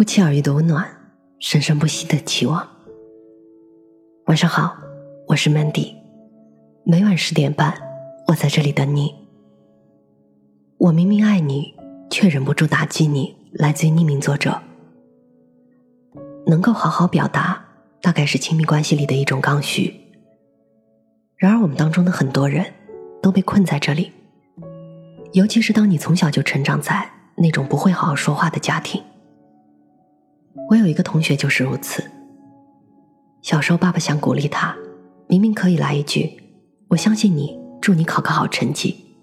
不期而遇的温暖，生生不息的期望。晚上好，我是 Mandy，每晚十点半，我在这里等你。我明明爱你，却忍不住打击你。来自于匿名作者。能够好好表达，大概是亲密关系里的一种刚需。然而，我们当中的很多人都被困在这里，尤其是当你从小就成长在那种不会好好说话的家庭。我有一个同学就是如此。小时候，爸爸想鼓励他，明明可以来一句“我相信你，祝你考个好成绩”，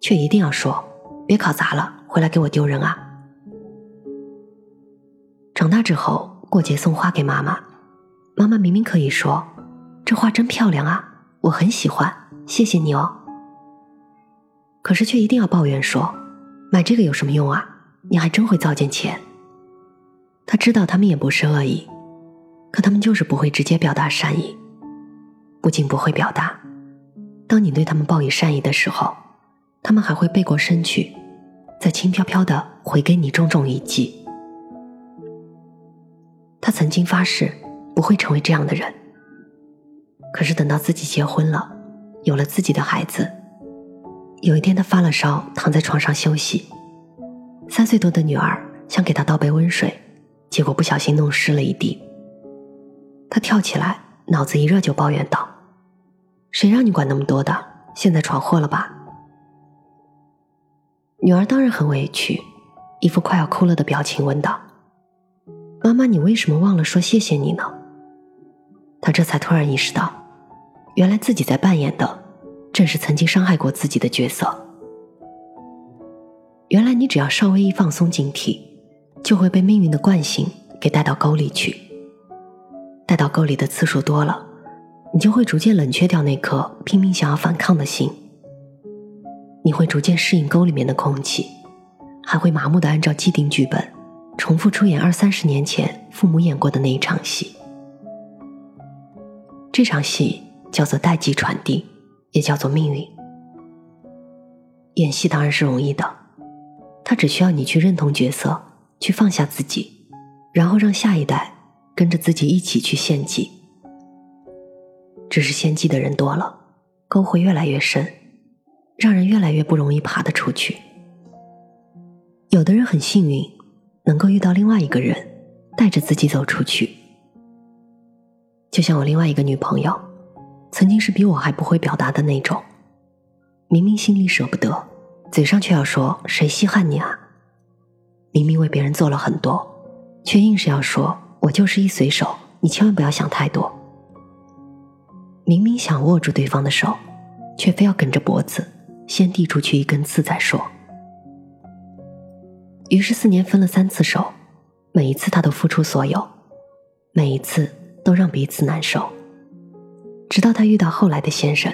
却一定要说“别考砸了，回来给我丢人啊”。长大之后，过节送花给妈妈，妈妈明明可以说：“这花真漂亮啊，我很喜欢，谢谢你哦。”可是却一定要抱怨说：“买这个有什么用啊？你还真会糟践钱。”他知道他们也不是恶意，可他们就是不会直接表达善意。不仅不会表达，当你对他们报以善意的时候，他们还会背过身去，再轻飘飘的回给你重重一击。他曾经发誓不会成为这样的人，可是等到自己结婚了，有了自己的孩子，有一天他发了烧，躺在床上休息。三岁多的女儿想给他倒杯温水，结果不小心弄湿了一地。他跳起来，脑子一热就抱怨道：“谁让你管那么多的？现在闯祸了吧？”女儿当然很委屈，一副快要哭了的表情问道。妈妈，你为什么忘了说谢谢你呢？他这才突然意识到，原来自己在扮演的正是曾经伤害过自己的角色。原来你只要稍微一放松警惕，就会被命运的惯性给带到沟里去。带到沟里的次数多了，你就会逐渐冷却掉那颗拼命想要反抗的心。你会逐渐适应沟里面的空气，还会麻木的按照既定剧本。重复出演二三十年前父母演过的那一场戏，这场戏叫做代际传递，也叫做命运。演戏当然是容易的，他只需要你去认同角色，去放下自己，然后让下一代跟着自己一起去献祭。只是献祭的人多了，沟会越来越深，让人越来越不容易爬得出去。有的人很幸运。能够遇到另外一个人，带着自己走出去。就像我另外一个女朋友，曾经是比我还不会表达的那种，明明心里舍不得，嘴上却要说谁稀罕你啊？明明为别人做了很多，却硬是要说我就是一随手，你千万不要想太多。明明想握住对方的手，却非要梗着脖子先递出去一根刺再说。于是四年分了三次手，每一次他都付出所有，每一次都让彼此难受。直到他遇到后来的先生，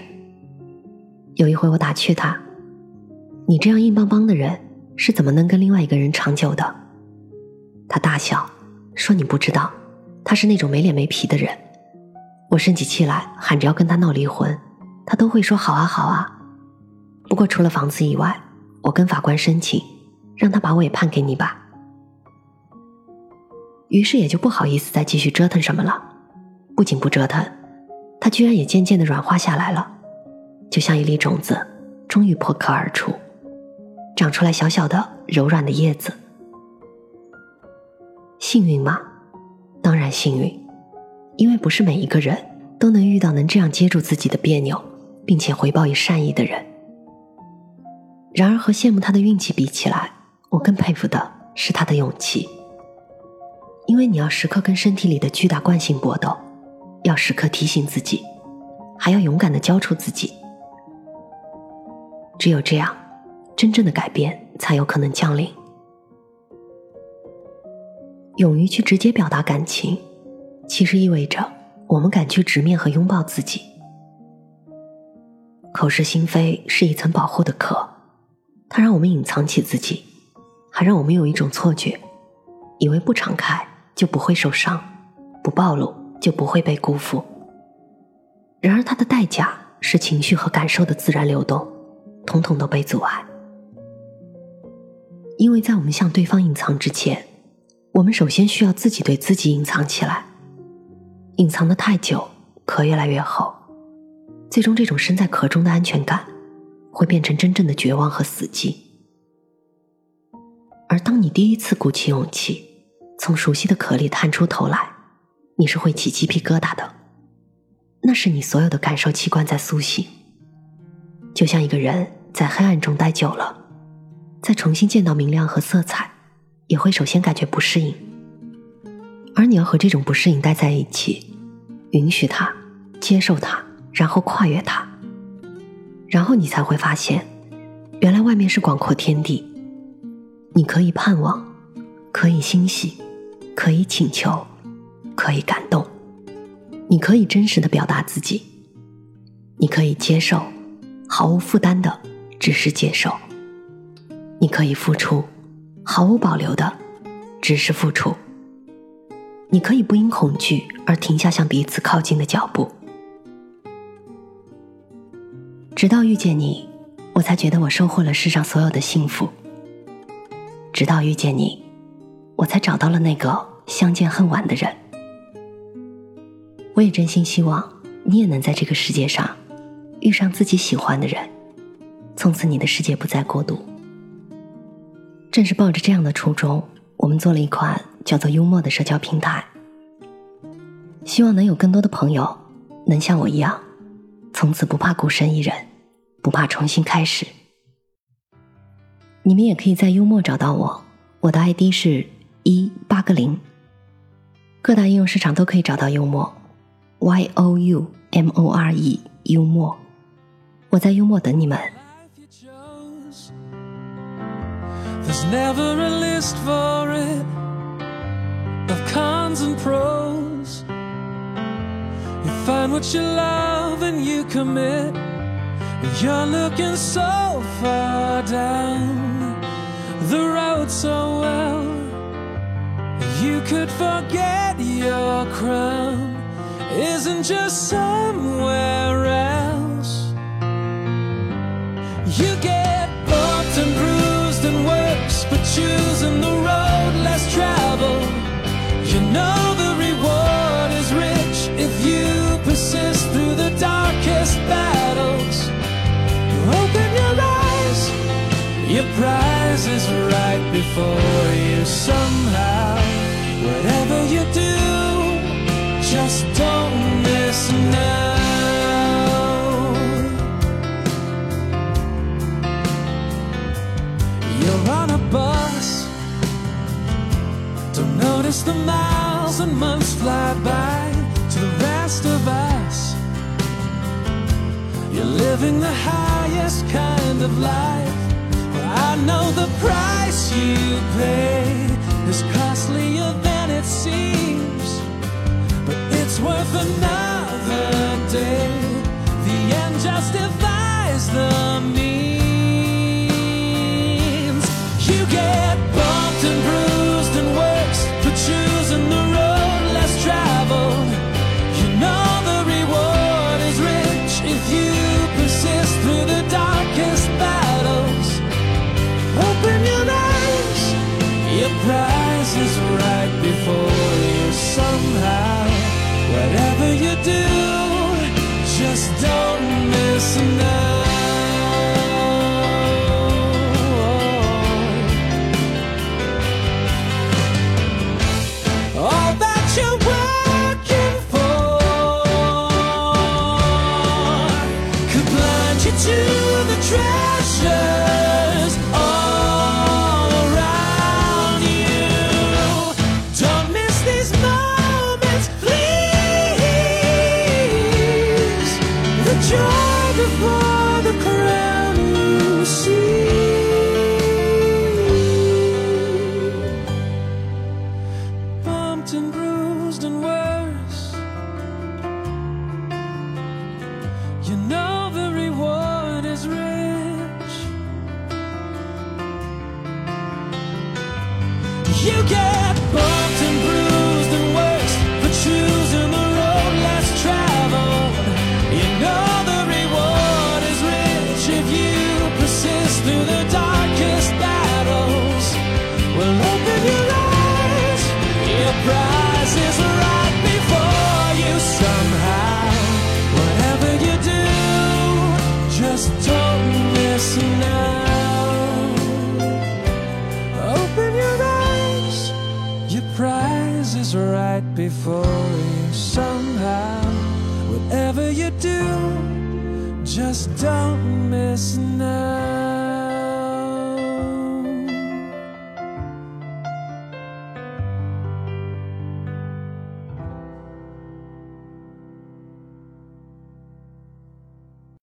有一回我打趣他：“你这样硬邦邦的人，是怎么能跟另外一个人长久的？”他大笑说：“你不知道，他是那种没脸没皮的人。我生起气来喊着要跟他闹离婚，他都会说好啊好啊。不过除了房子以外，我跟法官申请。”让他把我也判给你吧。于是也就不好意思再继续折腾什么了。不仅不折腾，他居然也渐渐的软化下来了，就像一粒种子，终于破壳而出，长出来小小的柔软的叶子。幸运吗？当然幸运，因为不是每一个人都能遇到能这样接住自己的别扭，并且回报以善意的人。然而和羡慕他的运气比起来，我更佩服的是他的勇气，因为你要时刻跟身体里的巨大惯性搏斗，要时刻提醒自己，还要勇敢的交出自己。只有这样，真正的改变才有可能降临。勇于去直接表达感情，其实意味着我们敢去直面和拥抱自己。口是心非是一层保护的壳，它让我们隐藏起自己。还让我们有一种错觉，以为不敞开就不会受伤，不暴露就不会被辜负。然而，它的代价是情绪和感受的自然流动，统统都被阻碍。因为在我们向对方隐藏之前，我们首先需要自己对自己隐藏起来，隐藏的太久，壳越来越厚，最终这种身在壳中的安全感，会变成真正的绝望和死寂。而当你第一次鼓起勇气，从熟悉的壳里探出头来，你是会起鸡皮疙瘩的，那是你所有的感受器官在苏醒，就像一个人在黑暗中待久了，再重新见到明亮和色彩。也会首先感觉不适应，而你要和这种不适应待在一起，允许它，接受它，然后跨越它，然后你才会发现，原来外面是广阔天地，你可以盼望，可以欣喜，可以请求，可以感动，你可以真实的表达自己，你可以接受，毫无负担的只是接受，你可以付出。毫无保留的，只是付出。你可以不因恐惧而停下向彼此靠近的脚步。直到遇见你，我才觉得我收获了世上所有的幸福。直到遇见你，我才找到了那个相见恨晚的人。我也真心希望你也能在这个世界上遇上自己喜欢的人，从此你的世界不再孤独。正是抱着这样的初衷，我们做了一款叫做“幽默”的社交平台，希望能有更多的朋友能像我一样，从此不怕孤身一人，不怕重新开始。你们也可以在幽默找到我，我的 ID 是一八个零，各大应用市场都可以找到幽默，Y O U M O R E 幽默，我在幽默等你们。There's never a list for it of cons and pros. You find what you love and you commit. You're looking so far down the road so well. You could forget your crown isn't just somewhere choosing the road less traveled. You know the reward is rich if you persist through the darkest battles. You open your eyes, your prize is right before you somehow. Whatever you do, just don't miss now. The miles and months fly by to the rest of us. You're living the highest kind of life. Well, I know the price you pay is costlier than it seems, but it's worth another day. The end justifies the means. Before you somehow. Whatever you do, just don't miss now.